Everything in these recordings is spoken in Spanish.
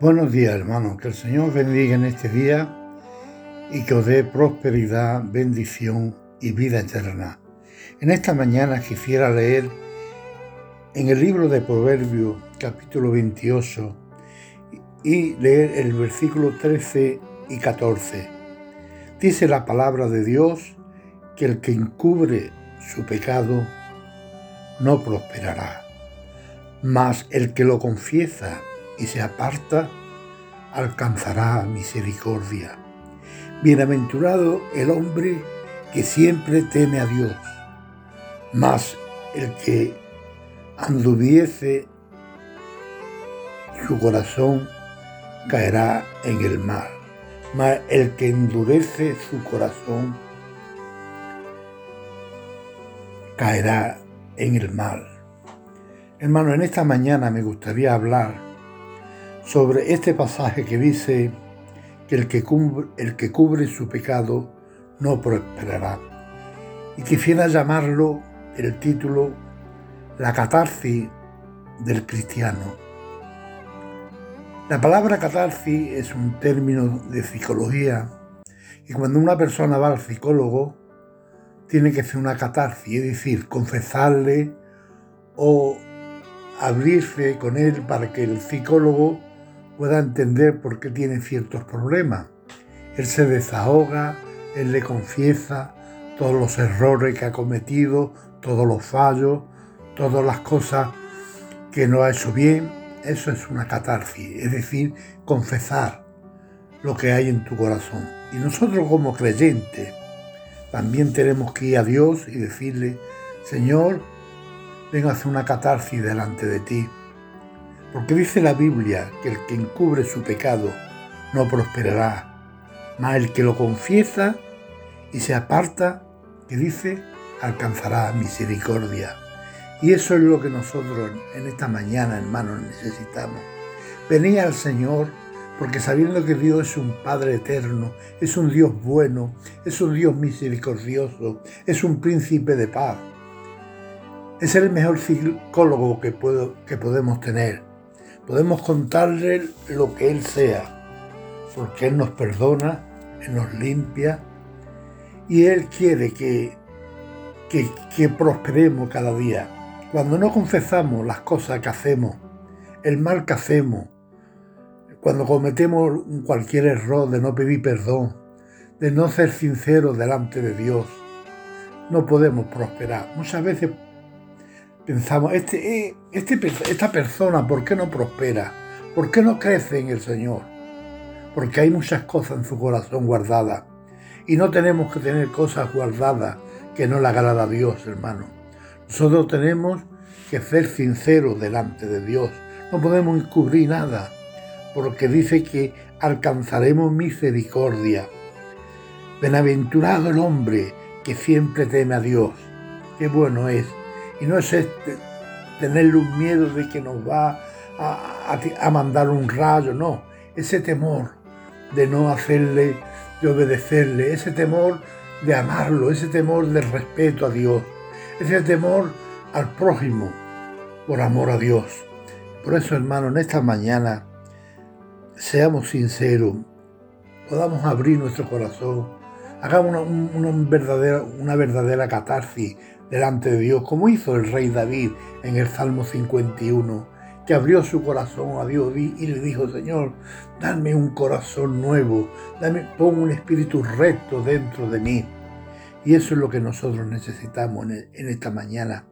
Buenos días, hermanos. Que el Señor bendiga en este día y que os dé prosperidad, bendición y vida eterna. En esta mañana quisiera leer en el libro de Proverbios, capítulo 28, y leer el versículo 13 y 14. Dice la palabra de Dios que el que encubre su pecado no prosperará, mas el que lo confiesa y se aparta, alcanzará misericordia. Bienaventurado el hombre que siempre teme a Dios, mas el que anduviese su corazón caerá en el mar, mas el que endurece su corazón caerá en el mal. Hermano, en esta mañana me gustaría hablar sobre este pasaje que dice que el que cubre, su pecado no prosperará. Y quisiera llamarlo el título La catarsis del cristiano. La palabra catarsis es un término de psicología y cuando una persona va al psicólogo tiene que hacer una catarsis, es decir, confesarle o abrirse con él para que el psicólogo pueda entender por qué tiene ciertos problemas. Él se desahoga, él le confiesa todos los errores que ha cometido, todos los fallos, todas las cosas que no ha hecho bien. Eso es una catarsis, es decir, confesar lo que hay en tu corazón. Y nosotros como creyentes también tenemos que ir a Dios y decirle, Señor, vengo a hacer una catarsis delante de ti porque dice la Biblia que el que encubre su pecado no prosperará, mas el que lo confiesa y se aparta, que dice, alcanzará misericordia. Y eso es lo que nosotros en esta mañana, hermanos, necesitamos. Venía al Señor porque sabiendo que Dios es un Padre eterno, es un Dios bueno, es un Dios misericordioso, es un príncipe de paz. Es el mejor psicólogo que, que podemos tener podemos contarle lo que Él sea, porque Él nos perdona, Él nos limpia y Él quiere que, que, prosperemos cada día. Cuando no confesamos las cosas que hacemos, el mal que hacemos, cuando cometemos cualquier error de no pedir perdón, de no ser sinceros delante de Dios, no podemos prosperar. Muchas veces pensamos, este, eh, este, esta persona, ¿por qué no prospera? ¿Por qué no crece en el Señor? Porque hay muchas cosas en su corazón guardadas. Y no tenemos que tener cosas guardadas que no le agrada a Dios, hermano. Nosotros tenemos que ser sinceros delante de Dios. No podemos encubrir nada, porque dice que alcanzaremos misericordia. Bienaventurado el hombre que siempre teme a Dios. Qué bueno es y no es este, tenerle un miedo de que nos va a, mandar un rayo, no. Ese temor de no hacerle, de obedecerle, ese temor de amarlo, ese temor de respeto a Dios, ese temor al prójimo por amor a Dios. Por eso, hermano, en esta mañana, seamos sinceros, podamos abrir nuestro corazón, hagamos una, verdadera, una verdadera catarsis delante de Dios, como hizo el rey David en el Salmo 51, que abrió su corazón a Dios y le dijo, Señor, dame un corazón nuevo, dame, pon un espíritu recto dentro de mí. Y eso es lo que nosotros necesitamos en esta mañana.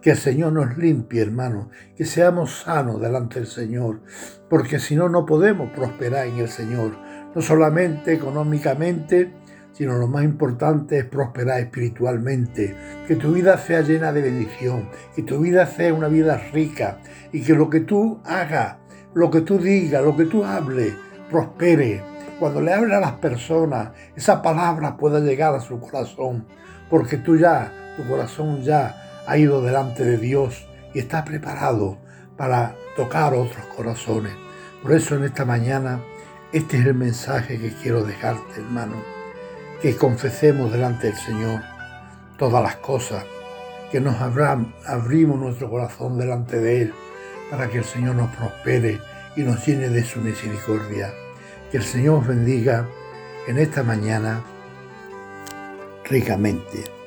Que el Señor nos limpie, hermano, que seamos sanos delante del Señor, porque si no, no podemos prosperar en el Señor, no solamente económicamente, sino lo más importante es prosperar espiritualmente, que tu vida sea llena de bendición, que tu vida sea una vida rica y que lo que tú hagas, lo que tú digas, lo que tú hables, prospere. Cuando le hables a las personas, esa palabra pueda llegar a su corazón, porque tú ya, tu corazón ya ha ido delante de Dios y está preparado para tocar otros corazones. Por eso en esta mañana, este es el mensaje que quiero dejarte, hermano que confesemos delante del Señor todas las cosas, que nos abrimos nuestro corazón delante de Él para que el Señor nos prospere y nos llene de su misericordia. Que el Señor bendiga en esta mañana ricamente.